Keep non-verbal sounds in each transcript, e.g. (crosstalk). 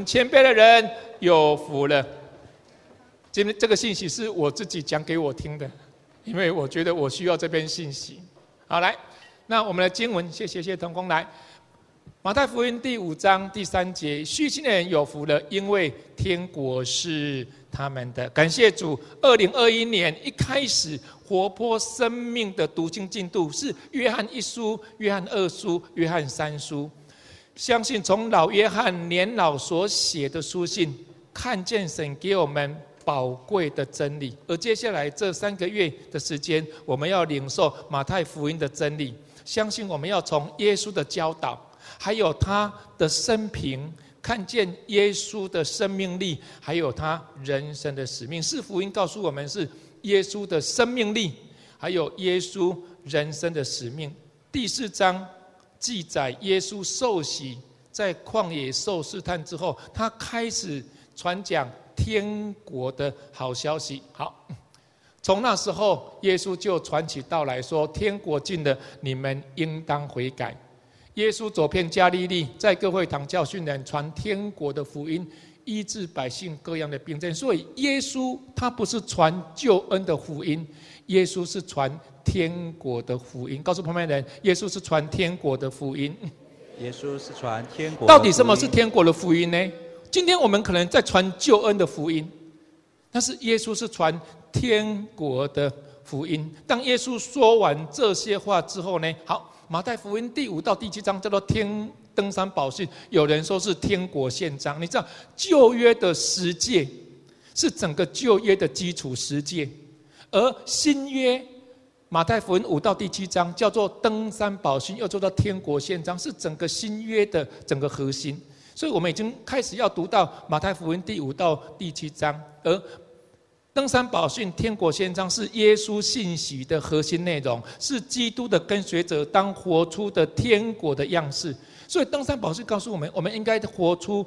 存谦卑的人有福了。今天这个信息是我自己讲给我听的，因为我觉得我需要这篇信息。好，来，那我们的经文，谢谢谢同工来。马太福音第五章第三节：虚心的人有福了，因为天国是他们的。感谢主，二零二一年一开始活泼生命的读经进度是约翰一书、约翰二书、约翰三书。相信从老约翰年老所写的书信，看见神给我们宝贵的真理。而接下来这三个月的时间，我们要领受马太福音的真理。相信我们要从耶稣的教导。还有他的生平，看见耶稣的生命力，还有他人生的使命。是福音告诉我们，是耶稣的生命力，还有耶稣人生的使命。第四章记载耶稣受洗，在旷野受试探之后，他开始传讲天国的好消息。好，(laughs) 从那时候，耶稣就传起道来说：“天国近了，你们应当悔改。”耶稣走遍加利利，在各会堂教训人，传天国的福音，医治百姓各样的病症。所以，耶稣他不是传救恩的福音，耶稣是传天国的福音。告诉旁边人，耶稣是传天国的福音。耶稣是传天国。到底什么是天国的福音呢？今天我们可能在传救恩的福音，但是耶稣是传天国的福音。当耶稣说完这些话之后呢？好。马太福音第五到第七章叫做天登山宝训，有人说是天国宪章。你知道旧约的十诫是整个旧约的基础十诫，而新约马太福音五到第七章叫做登山宝训，又做到天国宪章，是整个新约的整个核心。所以我们已经开始要读到马太福音第五到第七章，而。登山宝训、天国宪章是耶稣信息的核心内容，是基督的跟随者当活出的天国的样式。所以登山宝训告诉我们，我们应该活出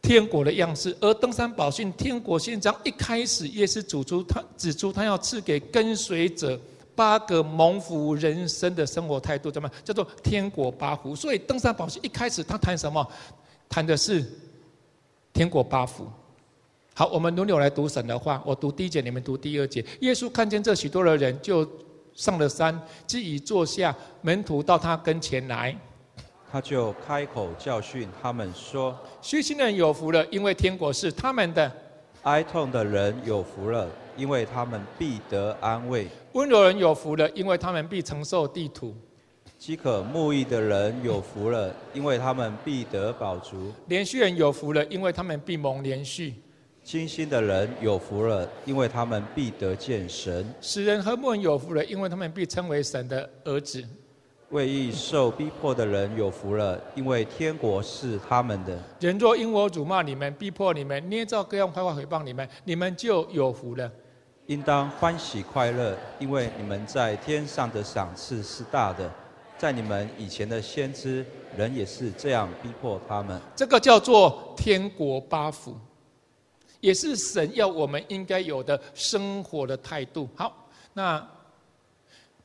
天国的样式。而登山宝训、天国宪章一开始，耶稣指出他指出他要赐给跟随者八个蒙福人生的生活态度，怎么叫做天国八福？所以登山宝训一开始他谈什么？谈的是天国八福。好，我们轮流来读神的话。我读第一节，你们读第二节。耶稣看见这许多的人，就上了山，既已坐下，门徒到他跟前来，他就开口教训他们说：“虚心的人有福了，因为天国是他们的；哀痛的人有福了，因为他们必得安慰；温柔人有福了，因为他们必承受地土；饥渴慕义的人有福了，因为他们必得饱足；连续人有福了，因为他们必蒙连续。”清心的人有福了，因为他们必得见神；使人和睦人有福了，因为他们必称为神的儿子；为义受逼迫的人有福了，因为天国是他们的。人若因我辱骂你们、逼迫你们、捏造各样坏话诽谤你们，你们就有福了。应当欢喜快乐，因为你们在天上的赏赐是大的。在你们以前的先知，人也是这样逼迫他们。这个叫做天国八福。也是神要我们应该有的生活的态度。好，那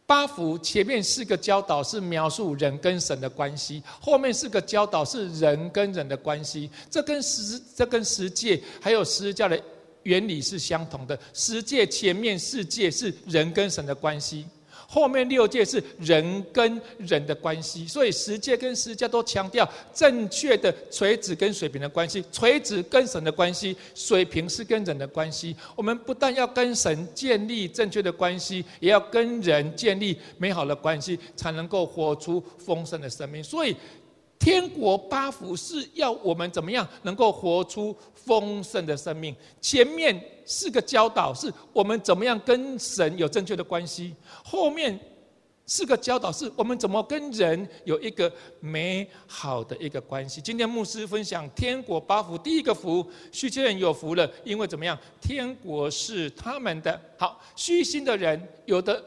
八福前面四个教导是描述人跟神的关系，后面四个教导是人跟人的关系。这跟十这跟十诫还有十教的原理是相同的。十诫前面四诫是人跟神的关系。后面六界是人跟人的关系，所以十界跟十界都强调正确的垂直跟水平的关系，垂直跟神的关系，水平是跟人的关系。我们不但要跟神建立正确的关系，也要跟人建立美好的关系，才能够活出丰盛的生命。所以。天国八福是要我们怎么样能够活出丰盛的生命？前面四个教导是我们怎么样跟神有正确的关系，后面四个教导是我们怎么跟人有一个美好的一个关系。今天牧师分享天国八福，第一个福，虚心人有福了，因为怎么样？天国是他们的。好，虚心的人，有的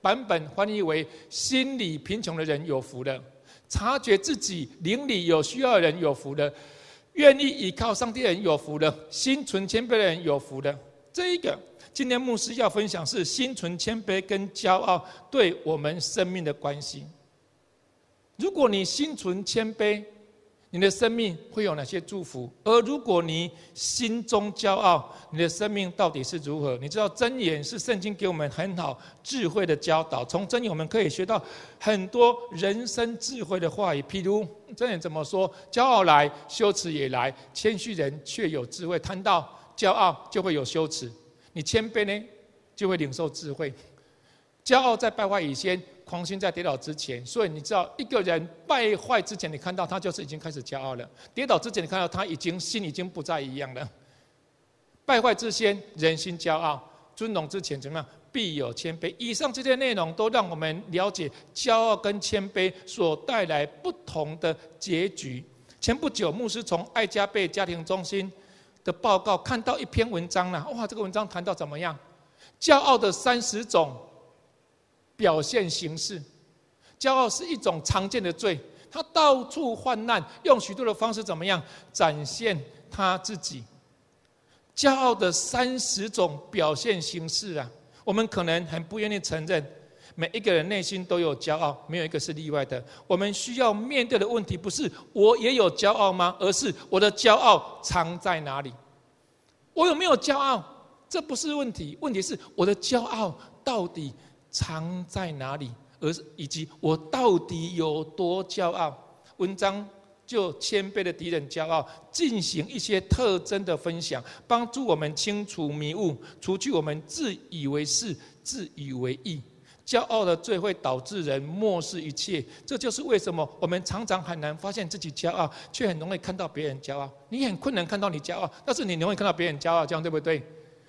版本翻译为心理贫穷的人有福了。察觉自己邻里有需要的人有福的，愿意依靠上帝的人有福的，心存谦卑的人有福的。这一个，今天牧师要分享是心存谦卑跟骄傲对我们生命的关系。如果你心存谦卑，你的生命会有哪些祝福？而如果你心中骄傲，你的生命到底是如何？你知道箴言是圣经给我们很好智慧的教导，从箴言我们可以学到很多人生智慧的话语。譬如箴言怎么说？骄傲来，羞耻也来；谦虚人却有智慧。谈到骄傲，就会有羞耻；你谦卑呢，就会领受智慧。骄傲在败坏以前。狂心在跌倒之前，所以你知道，一个人败坏之前，你看到他就是已经开始骄傲了；跌倒之前，你看到他已经心已经不再一样了。败坏之先，人心骄傲；尊荣之前，怎么样？必有谦卑。以上这些内容都让我们了解骄傲跟谦卑所带来不同的结局。前不久，牧师从爱加贝家庭中心的报告看到一篇文章了。哇，这个文章谈到怎么样？骄傲的三十种。表现形式，骄傲是一种常见的罪，他到处患难，用许多的方式怎么样展现他自己？骄傲的三十种表现形式啊，我们可能很不愿意承认，每一个人内心都有骄傲，没有一个是例外的。我们需要面对的问题不是我也有骄傲吗？而是我的骄傲藏在哪里？我有没有骄傲？这不是问题，问题是我的骄傲到底？藏在哪里？而以及我到底有多骄傲？文章就谦卑的敌人骄傲，进行一些特征的分享，帮助我们清除迷雾，除去我们自以为是、自以为意。骄傲的罪会导致人漠视一切，这就是为什么我们常常很难发现自己骄傲，却很容易看到别人骄傲。你很困难看到你骄傲，但是你容易看到别人骄傲，这样对不对？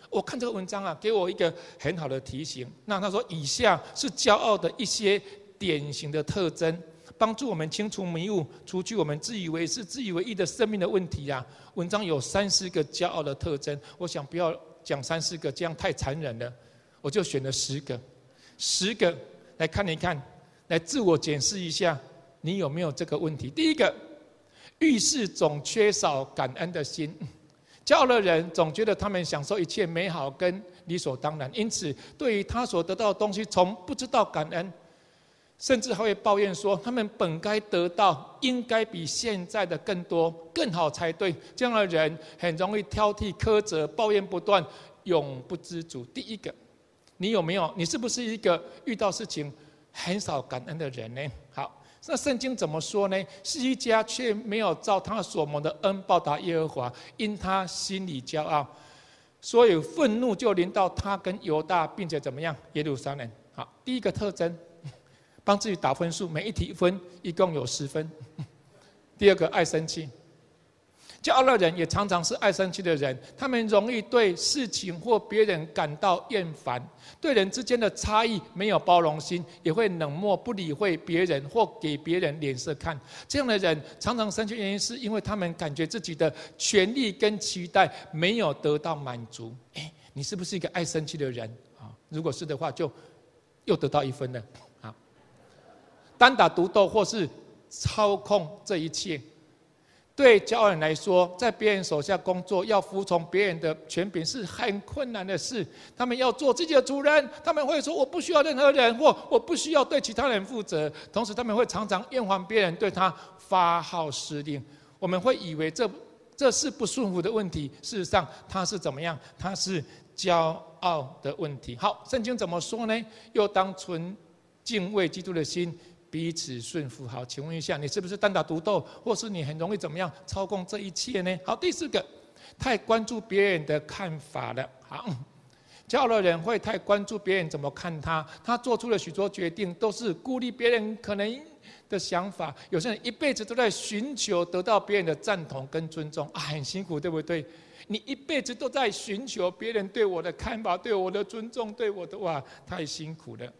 我看这个文章啊，给我一个很好的提醒。那他说，以下是骄傲的一些典型的特征，帮助我们清除迷雾，除去我们自以为是、自以为意的生命的问题啊。文章有三四个骄傲的特征，我想不要讲三四个，这样太残忍了。我就选了十个，十个来看一看，来自我检视一下，你有没有这个问题？第一个，遇事总缺少感恩的心。骄傲的人总觉得他们享受一切美好跟理所当然，因此对于他所得到的东西，从不知道感恩，甚至还会抱怨说他们本该得到，应该比现在的更多、更好才对。这样的人很容易挑剔、苛责、抱怨不断，永不知足。第一个，你有没有？你是不是一个遇到事情很少感恩的人呢？那圣经怎么说呢？西家却没有照他所蒙的恩报答耶和华，因他心里骄傲，所以愤怒就临到他跟犹大，并且怎么样？耶路撒冷。好，第一个特征，帮自己打分数，每一题分一共有十分。(laughs) 第二个，爱生气。骄傲的人也常常是爱生气的人，他们容易对事情或别人感到厌烦，对人之间的差异没有包容心，也会冷漠不理会别人或给别人脸色看。这样的人常常生气，原因是因为他们感觉自己的权利跟期待没有得到满足。哎，你是不是一个爱生气的人啊？如果是的话，就又得到一分了。好，单打独斗或是操控这一切。对骄傲人来说，在别人手下工作，要服从别人的权柄是很困难的事。他们要做自己的主人，他们会说：“我不需要任何人，或我不需要对其他人负责。”同时，他们会常常厌烦别人对他发号施令。我们会以为这这是不顺服的问题，事实上，他是怎么样？他是骄傲的问题。好，圣经怎么说呢？又当存敬畏基督的心。彼此顺服，好，请问一下，你是不是单打独斗，或是你很容易怎么样操控这一切呢？好，第四个，太关注别人的看法了。好，骄傲的人会太关注别人怎么看他，他做出了许多决定都是孤立别人可能的想法。有些人一辈子都在寻求得到别人的赞同跟尊重，啊，很辛苦，对不对？你一辈子都在寻求别人对我的看法、对我的尊重、对我的哇，太辛苦了。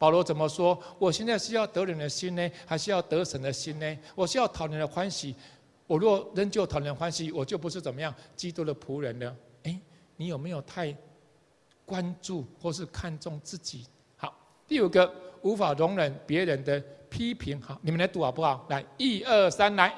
保罗怎么说？我现在是要得人的心呢，还是要得神的心呢？我是要讨人的欢喜。我若仍旧讨人欢喜，我就不是怎么样基督的仆人了。哎，你有没有太关注或是看重自己？好，第五个，无法容忍别人的批评。好，你们来读好不好？来，一二三，来。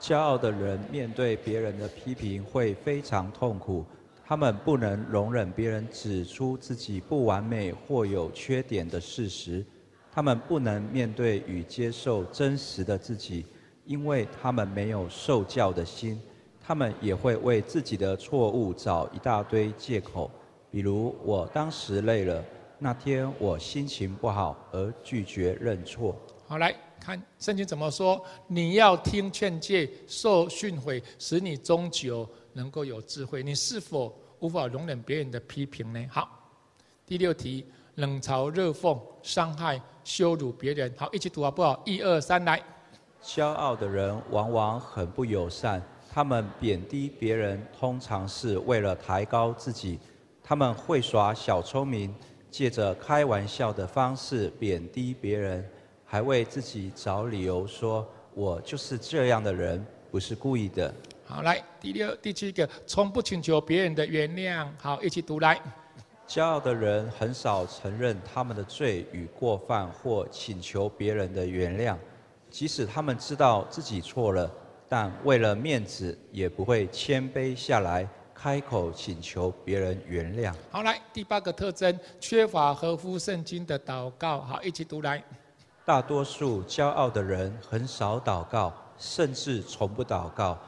骄傲的人面对别人的批评会非常痛苦。他们不能容忍别人指出自己不完美或有缺点的事实，他们不能面对与接受真实的自己，因为他们没有受教的心，他们也会为自己的错误找一大堆借口，比如我当时累了，那天我心情不好而拒绝认错。好，来看圣经怎么说：你要听劝诫，受训诲，使你终究能够有智慧。你是否无法容忍别人的批评呢？好，第六题。冷嘲热讽、伤害、羞辱别人，好，一起读好不好？一二三，来。骄傲的人往往很不友善，他们贬低别人，通常是为了抬高自己。他们会耍小聪明，借着开玩笑的方式贬低别人，还为自己找理由说：“我就是这样的人，不是故意的。”好，来第六、第七个，从不请求别人的原谅。好，一起读来。骄傲的人很少承认他们的罪与过犯，或请求别人的原谅。即使他们知道自己错了，但为了面子，也不会谦卑下来，开口请求别人原谅。好，来第八个特征：缺乏合乎圣经的祷告。好，一起读来。大多数骄傲的人很少祷告，甚至从不祷告。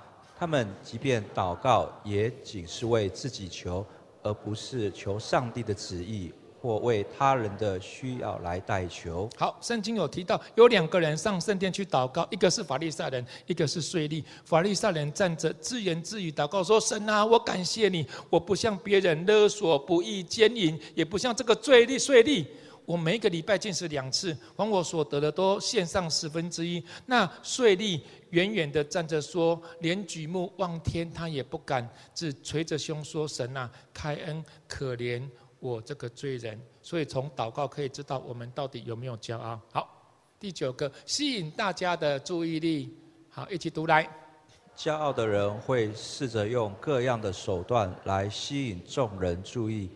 他们即便祷告，也仅是为自己求。而不是求上帝的旨意或为他人的需要来代求。好，圣经有提到有两个人上圣殿去祷告，一个是法利赛人，一个是税吏。法利赛人站着自言自语祷告说：“神啊，我感谢你，我不向别人勒索、不义、奸淫，也不像这个罪吏、税吏。我每一个礼拜进食两次，往我所得的都献上十分之一。”那税吏。远远的站着说，连举目望天他也不敢，只捶着胸说：“神啊，开恩可怜我这个罪人。”所以从祷告可以知道我们到底有没有骄傲。好，第九个吸引大家的注意力。好，一起读来。骄傲的人会试着用各样的手段来吸引众人注意，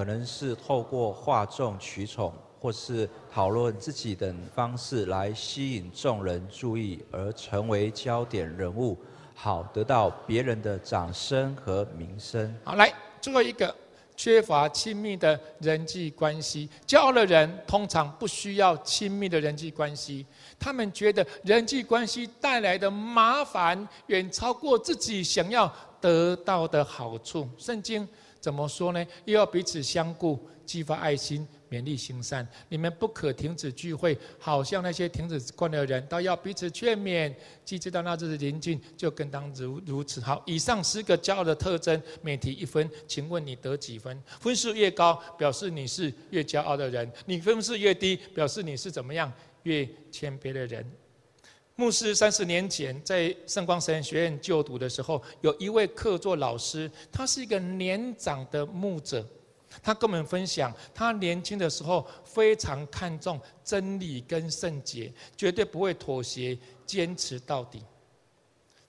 可能是透过哗众取宠。或是讨论自己等方式来吸引众人注意，而成为焦点人物，好得到别人的掌声和名声。好，来最后一个，缺乏亲密的人际关系。骄傲的人通常不需要亲密的人际关系，他们觉得人际关系带来的麻烦远超过自己想要得到的好处。圣经怎么说呢？又要彼此相顾，激发爱心。勉励行善，你们不可停止聚会，好像那些停止惯的人，都要彼此劝勉。既知道那日子临近，就更当如如此。好，以上十个骄傲的特征，每提一分，请问你得几分？分数越高，表示你是越骄傲的人；你分数越低，表示你是怎么样越谦卑的人。牧师三十年前在圣光神学院就读的时候，有一位客座老师，他是一个年长的牧者。他跟我们分享，他年轻的时候非常看重真理跟圣洁，绝对不会妥协，坚持到底。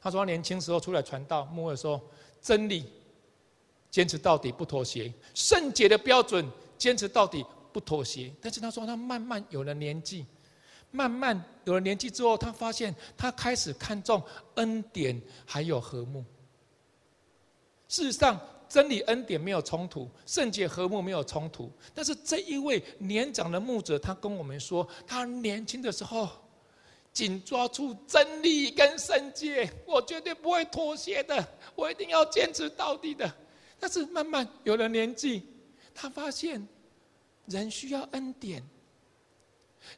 他说，他年轻时候出来传道，牧会说真理坚持到底不妥协，圣洁的标准坚持到底不妥协。但是他说，他慢慢有了年纪，慢慢有了年纪之后，他发现他开始看重恩典还有和睦。事实上。真理恩典没有冲突，圣洁和睦没有冲突。但是这一位年长的牧者，他跟我们说，他年轻的时候紧抓住真理跟圣洁，我绝对不会妥协的，我一定要坚持到底的。但是慢慢有了年纪，他发现人需要恩典，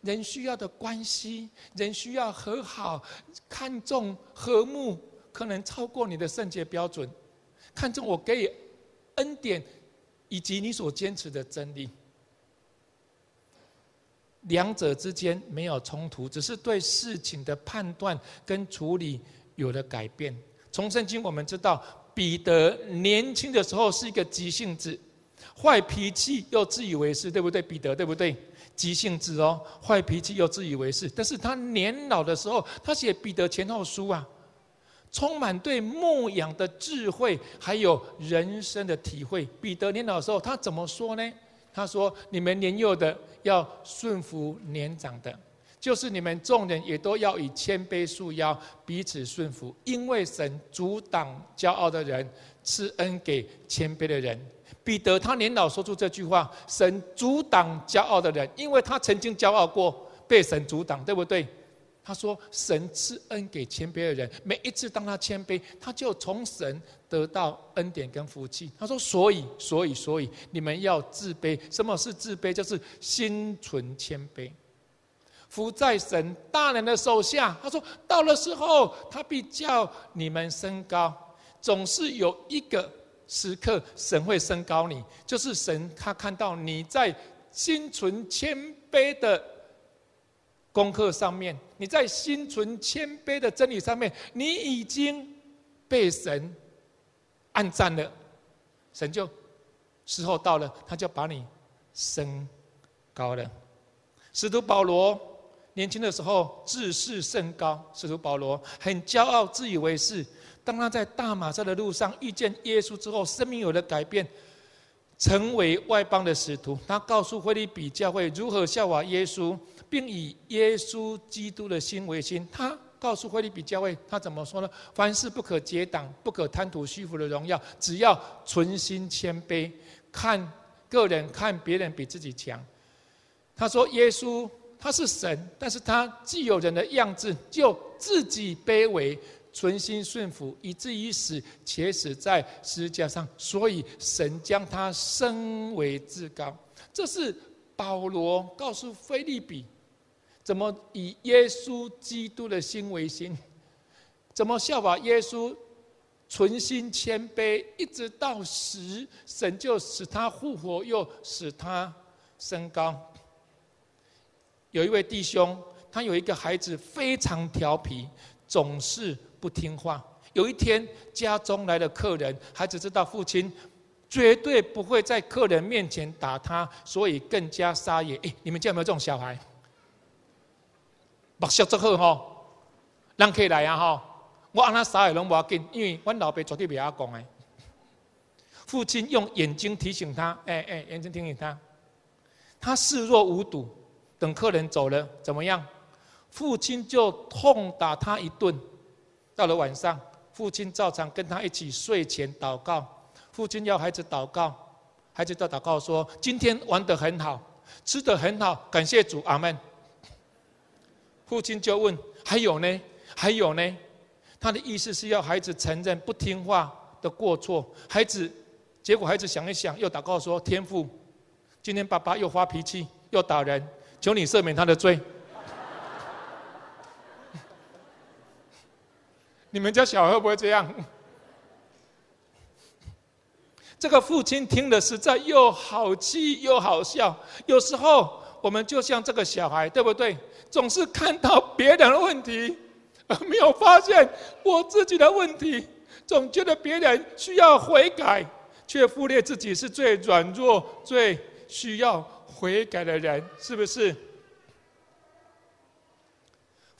人需要的关系，人需要和好，看重和睦，可能超过你的圣洁标准，看重我给。恩典，以及你所坚持的真理，两者之间没有冲突，只是对事情的判断跟处理有了改变。从圣经我们知道，彼得年轻的时候是一个急性子，坏脾气又自以为是，对不对？彼得对不对？急性子哦，坏脾气又自以为是。但是他年老的时候，他写彼得前后书啊。充满对牧养的智慧，还有人生的体会。彼得年老的时候，他怎么说呢？他说：“你们年幼的要顺服年长的，就是你们众人也都要以谦卑束腰，彼此顺服。因为神阻挡骄傲的人，赐恩给谦卑的人。”彼得他年老说出这句话：“神阻挡骄傲的人，因为他曾经骄傲过，被神阻挡，对不对？”他说：“神赐恩给谦卑的人，每一次当他谦卑，他就从神得到恩典跟福气。”他说：“所以，所以，所以，你们要自卑。什么是自卑？就是心存谦卑，伏在神大人的手下。”他说：“到了时候，他必叫你们升高。总是有一个时刻，神会升高你，就是神他看到你在心存谦卑的。”功课上面，你在心存谦卑的真理上面，你已经被神按赞了，神就时候到了，他就把你升高了。使徒保罗年轻的时候自视甚高，使徒保罗很骄傲，自以为是。当他在大马色的路上遇见耶稣之后，生命有了改变，成为外邦的使徒。他告诉菲利比教会如何效法耶稣。并以耶稣基督的心为心。他告诉菲利比教会，他怎么说呢？凡事不可结党，不可贪图虚浮的荣耀，只要存心谦卑，看个人看别人比自己强。他说：“耶稣他是神，但是他既有人的样子，就自己卑微，存心顺服，以至于死，且死在十字架上。所以神将他升为至高。”这是保罗告诉菲利比。怎么以耶稣基督的心为心？怎么效法耶稣，存心谦卑，一直到死，神就使他复活，又使他升高。有一位弟兄，他有一个孩子非常调皮，总是不听话。有一天家中来了客人，孩子知道父亲绝对不会在客人面前打他，所以更加撒野。哎，你们家有没有这种小孩？目色足好吼，人客来啊吼，我安那撒野拢无要紧，因为阮老爸绝对袂晓讲诶。父亲用眼睛提醒他，哎哎，眼睛提醒他，他视若无睹。等客人走了，怎么样？父亲就痛打他一顿。到了晚上，父亲照常跟他一起睡前祷告。父亲要孩子祷告，孩子在祷告说：“今天玩得很好，吃得很好，感谢主，阿门。”父亲就问：“还有呢？还有呢？”他的意思是要孩子承认不听话的过错。孩子，结果孩子想一想，又祷告说：“天父，今天爸爸又发脾气，又打人，求你赦免他的罪。”你们家小孩会不会这样？(laughs) 这个父亲听的实在又好气又好笑。有时候我们就像这个小孩，对不对？总是看到别人的问题，而没有发现我自己的问题。总觉得别人需要悔改，却忽略自己是最软弱、最需要悔改的人，是不是？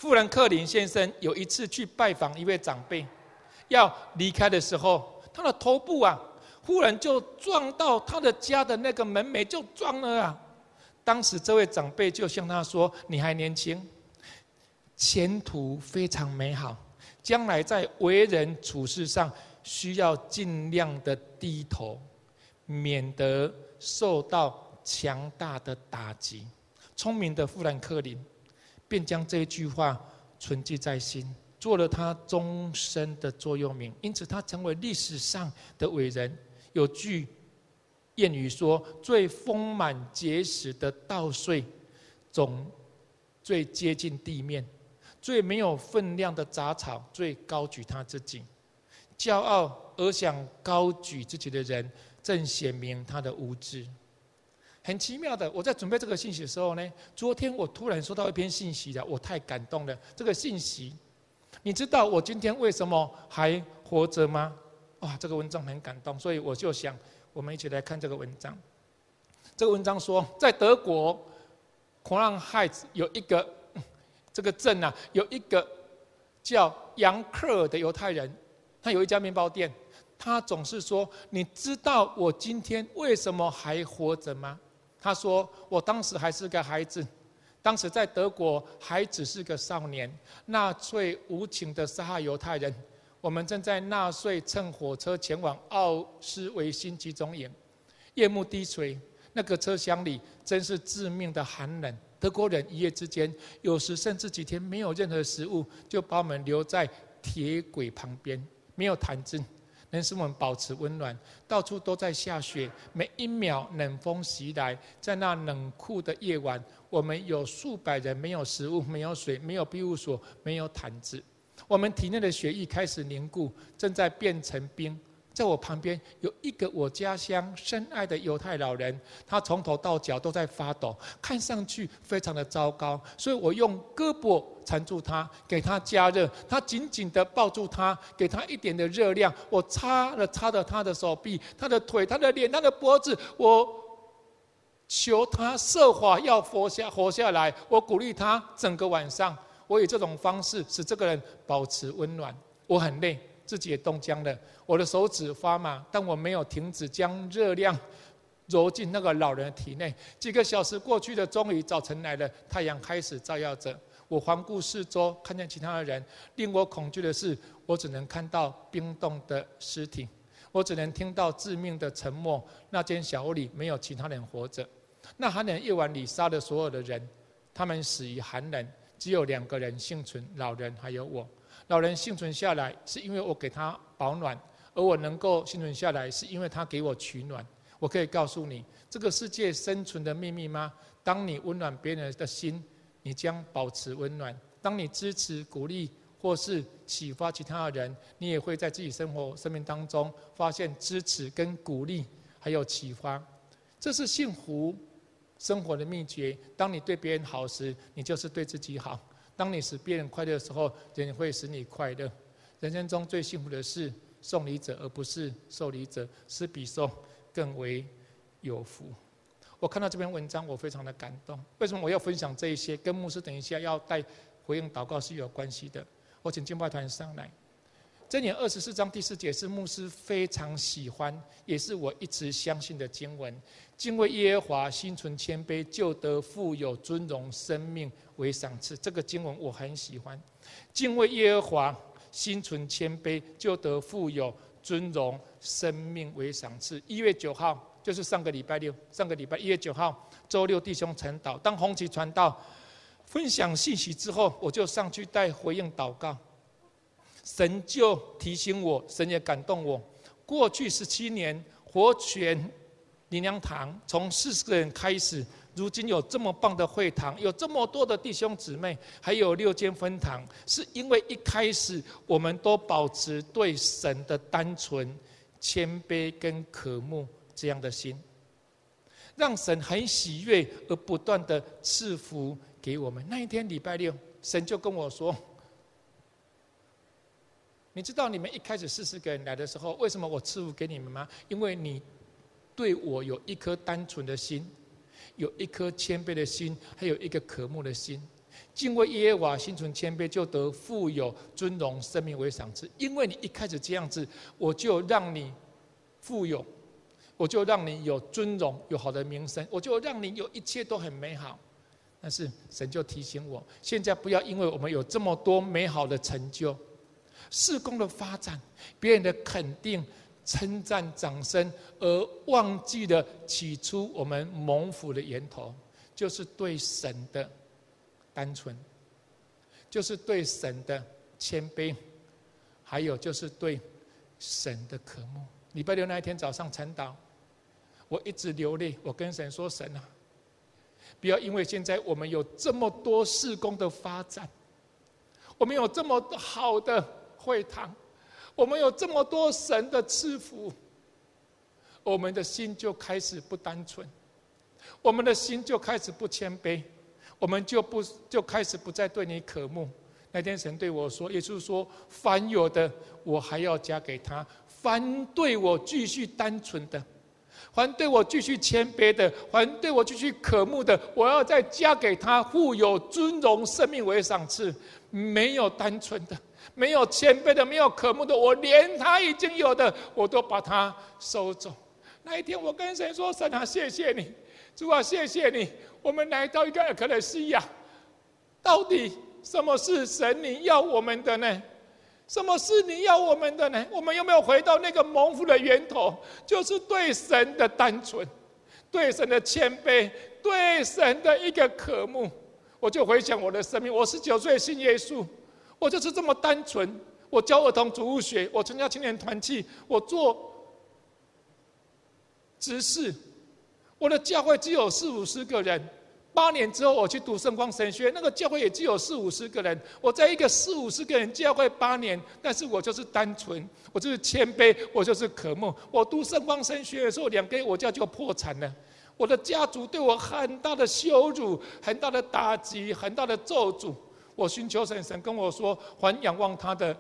富兰克林先生有一次去拜访一位长辈，要离开的时候，他的头部啊，忽然就撞到他的家的那个门楣，就撞了啊。当时这位长辈就向他说：“你还年轻，前途非常美好，将来在为人处事上需要尽量的低头，免得受到强大的打击。”聪明的富兰克林便将这一句话存记在心，做了他终身的座右铭，因此他成为历史上的伟人。有句。谚语说：“最丰满结实的稻穗，总最接近地面；最没有分量的杂草，最高举他自己。骄傲而想高举自己的人，正显明他的无知。”很奇妙的，我在准备这个信息的时候呢，昨天我突然收到一篇信息的，我太感动了。这个信息，你知道我今天为什么还活着吗？哇，这个文章很感动，所以我就想。我们一起来看这个文章。这个文章说，在德国，孔让害子有一个这个镇啊，有一个叫杨克尔的犹太人，他有一家面包店。他总是说：“你知道我今天为什么还活着吗？”他说：“我当时还是个孩子，当时在德国还只是个少年，纳粹无情的杀害犹太人。”我们正在纳粹乘火车前往奥斯维辛集中营，夜幕低垂，那个车厢里真是致命的寒冷。德国人一夜之间，有时甚至几天没有任何食物，就把我们留在铁轨旁边，没有毯子，能使我们保持温暖。到处都在下雪，每一秒冷风袭来，在那冷酷的夜晚，我们有数百人没有食物、没有水、没有庇护所、没有毯子。我们体内的血液开始凝固，正在变成冰。在我旁边有一个我家乡深爱的犹太老人，他从头到脚都在发抖，看上去非常的糟糕。所以我用胳膊缠住他，给他加热。他紧紧的抱住他，给他一点的热量。我擦了擦着他的手臂、他的腿、他的脸、他的脖子。我求他设法要活下活下来。我鼓励他整个晚上。我以这种方式使这个人保持温暖。我很累，自己也冻僵了，我的手指发麻，但我没有停止将热量 (laughs) 揉进那个老人的体内。几个小时过去了，终于早晨来了，太阳开始照耀着。我环顾四周，看见其他的人。令我恐惧的是，我只能看到冰冻的尸体，我只能听到致命的沉默。那间小屋里没有其他人活着。那寒冷夜晚里杀了所有的人，他们死于寒冷。只有两个人幸存，老人还有我。老人幸存下来，是因为我给他保暖；而我能够幸存下来，是因为他给我取暖。我可以告诉你，这个世界生存的秘密吗？当你温暖别人的心，你将保持温暖；当你支持、鼓励或是启发其他的人，你也会在自己生活、生命当中发现支持、跟鼓励，还有启发。这是幸福。生活的秘诀：当你对别人好时，你就是对自己好；当你使别人快乐的时候，人会使你快乐。人生中最幸福的是送礼者，而不是受礼者，是比受更为有福。我看到这篇文章，我非常的感动。为什么我要分享这一些？跟牧师等一下要带回应祷告是有关系的。我请敬拜团上来。这年二十四章第四节是牧师非常喜欢，也是我一直相信的经文。敬畏耶和华，心存谦卑，就得富有尊荣，生命为赏赐。这个经文我很喜欢。敬畏耶和华，心存谦卑，就得富有尊荣，生命为赏赐。一月九号就是上个礼拜六，上个礼拜一月九号周六，弟兄晨祷，当红旗传道分享信息之后，我就上去带回应祷告。神就提醒我，神也感动我。过去十七年，活泉。灵粮堂从四十个人开始，如今有这么棒的会堂，有这么多的弟兄姊妹，还有六间分堂，是因为一开始我们都保持对神的单纯、谦卑跟渴慕这样的心，让神很喜悦而不断的赐福给我们。那一天礼拜六，神就跟我说：“你知道你们一开始四十个人来的时候，为什么我赐福给你们吗？因为你。”对我有一颗单纯的心，有一颗谦卑的心，还有一个渴慕的心。敬畏耶和华，心存谦卑，就得富有尊荣，生命为赏赐。因为你一开始这样子，我就让你富有，我就让你有尊荣，有好的名声，我就让你有一切都很美好。但是神就提醒我，现在不要因为我们有这么多美好的成就、事工的发展、别人的肯定。称赞、掌声，而忘记了起初我们蒙福的源头，就是对神的单纯，就是对神的谦卑，还有就是对神的渴慕。礼拜六那一天早上晨祷，我一直流泪，我跟神说：“神啊，不要因为现在我们有这么多事工的发展，我们有这么好的会堂。”我们有这么多神的赐福，我们的心就开始不单纯，我们的心就开始不谦卑，我们就不就开始不再对你渴慕。那天神对我说：“也就是说，凡有的，我还要加给他；凡对我继续单纯的，凡对我继续谦卑的，凡对我继续渴慕的，我要再加给他富有尊荣生命为赏赐。没有单纯的。”没有谦卑的，没有渴慕的，我连他已经有的，我都把它收走。那一天，我跟神说：“神啊，谢谢你，主啊，谢谢你。我们来到一个可能西亚，到底什么是神你要我们的呢？什么是你要我们的呢？我们有没有回到那个蒙福的源头？就是对神的单纯，对神的谦卑，对神的一个渴慕。我就回想我的生命，我十九岁信耶稣，我就是这么单纯。我教儿童主物学，我参加青年团契，我做执事。我的教会只有四五十个人。八年之后，我去读圣光神学，那个教会也只有四五十个人。我在一个四五十个人教会八年，但是我就是单纯，我就是谦卑，我就是渴慕。我读圣光神学的时候，两个月我家就破产了。我的家族对我很大的羞辱，很大的打击，很大的咒诅。我寻求神，神跟我说：“还仰望他的，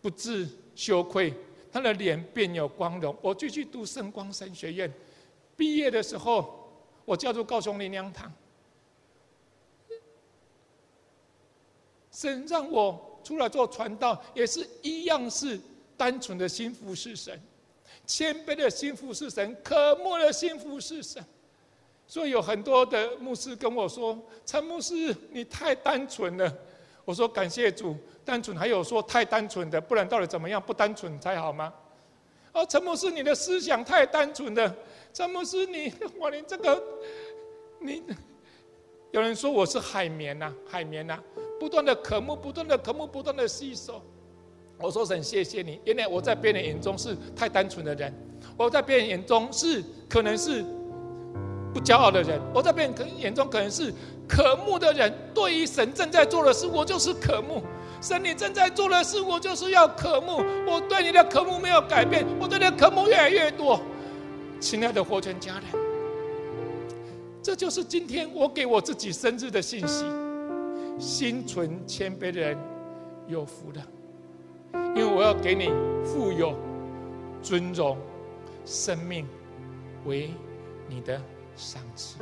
不自羞愧，他的脸便有光荣。”我继续读圣光神学院，毕业的时候。我叫做高雄灵粮堂，神让我出来做传道，也是一样是单纯的心服侍神，谦卑的心服侍神，渴慕的心服侍神。所以有很多的牧师跟我说：“陈牧师，你太单纯了。”我说：“感谢主，单纯还有说太单纯的，不然到底怎么样？不单纯才好吗？”哦，陈牧师，你的思想太单纯了。陈牧师，你我连这个，你有人说我是海绵呐，海绵呐，不断的渴慕，不断的渴慕，不断的吸收。我说神，谢谢你。原来我在别人眼中是太单纯的人，我在别人眼中是可能是不骄傲的人，我在别人可眼中可能是渴慕的人。对于神正在做的事，我就是渴慕。神，你正在做的事，我就是要渴慕。我对你的渴慕没有改变，我对你的渴慕越来越多。亲爱的活泉家人，这就是今天我给我自己生日的信息。心存谦卑的人有福的，因为我要给你富有、尊荣、生命为你的上帝，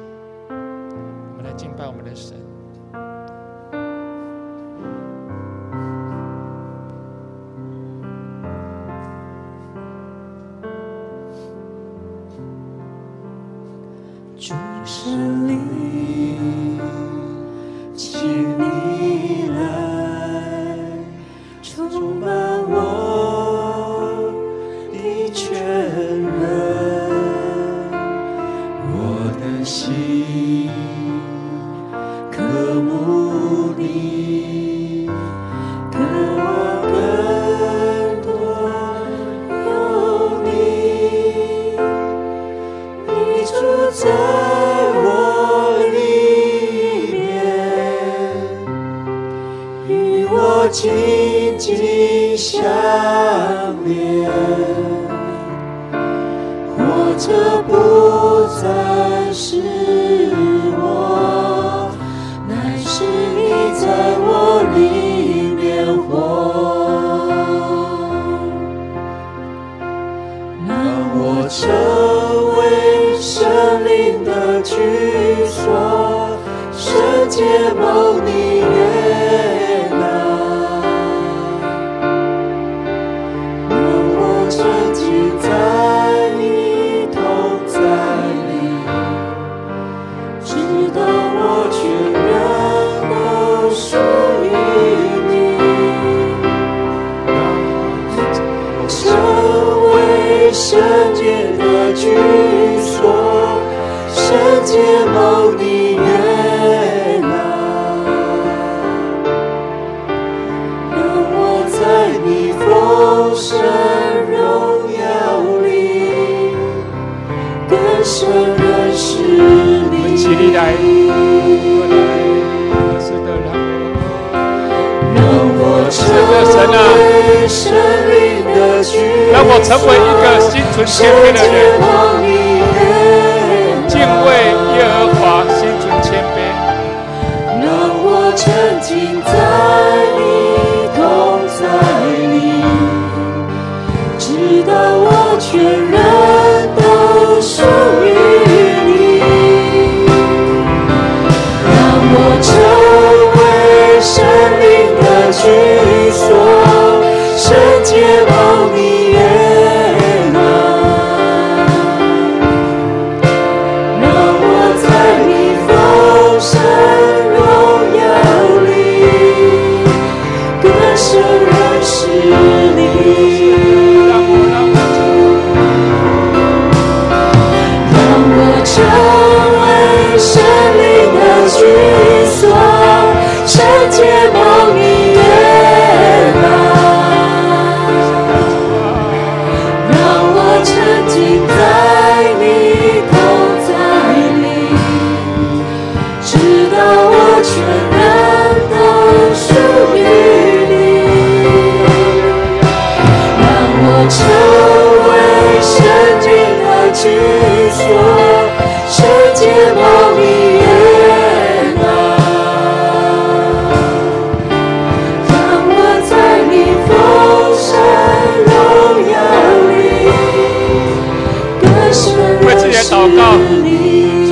我们来敬拜我们的神。主神灵，请你。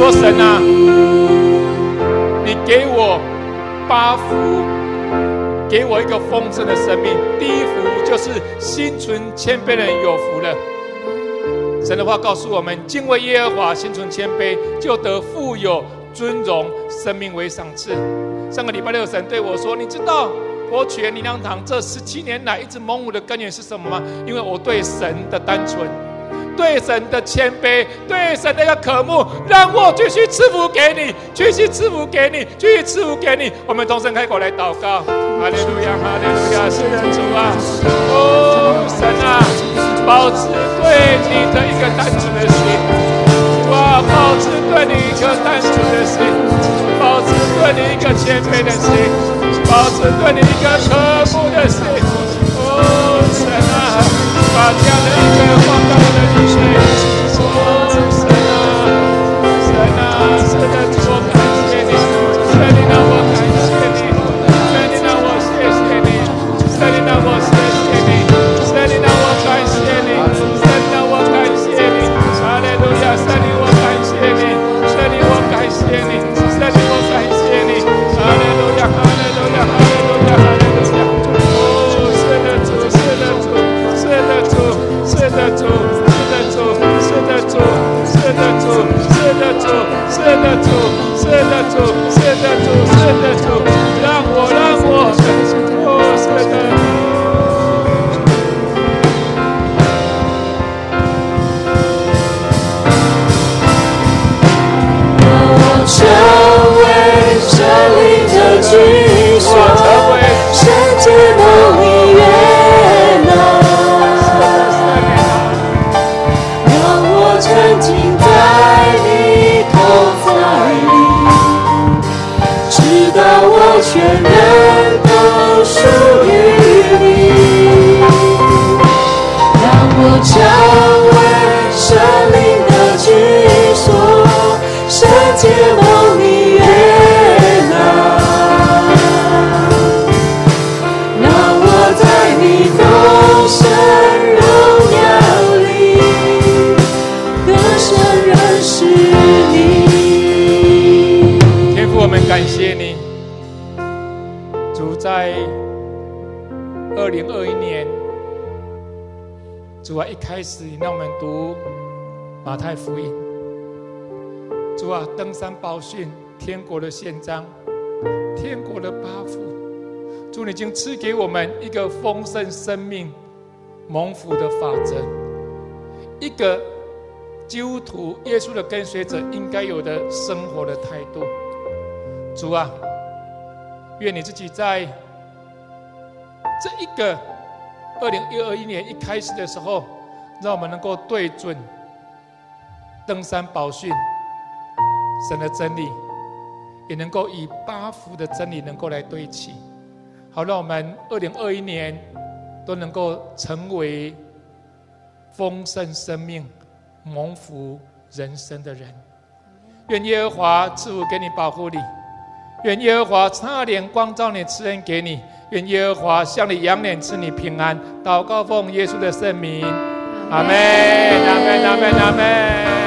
说神啊，你给我八福，给我一个丰盛的生命。第一福就是心存谦卑的人有福了。神的话告诉我们：敬畏耶和华，心存谦卑，就得富有尊荣，生命为赏赐。上个礼拜六，神对我说：“你知道我取灵粮堂这十七年来一直蒙我的根源是什么吗？因为我对神的单纯。”对神的谦卑，对神的一个渴慕，让我继续赐福给你，继续赐福给你，继续赐福给你。我们同声开口来祷告，哈利路亚，哈利路亚，是的主啊，哦神啊，保持对你的一个单纯的心，哇，保持对你一个单纯的心，保持对你一个谦卑的心，保持对你一个渴慕的心，哦神啊。Father, the name of the Lord Jesus. 属于你，让我成为生命的居所，圣洁梦里悦纳。让我在你丰盛荣耀里，更深认识你。天父，我们感谢二零二一年，主啊，一开始你让我们读马太福音，主啊，登山宝训，天国的宪章，天国的八福，主你已经赐给我们一个丰盛生命、蒙福的法则，一个基督徒、耶稣的跟随者应该有的生活的态度，主啊。愿你自己在这一个二零一二一年一开始的时候，让我们能够对准登山宝训神的真理，也能够以八福的真理能够来对齐，好让我们二零二一年都能够成为丰盛生命、蒙福人生的人。愿耶和华赐福给你，保护你。愿耶和华擦脸光照你，赐恩给你；愿耶和华向你扬脸，赐你平安。祷告奉耶稣的圣名，阿门，阿门，阿门，阿门。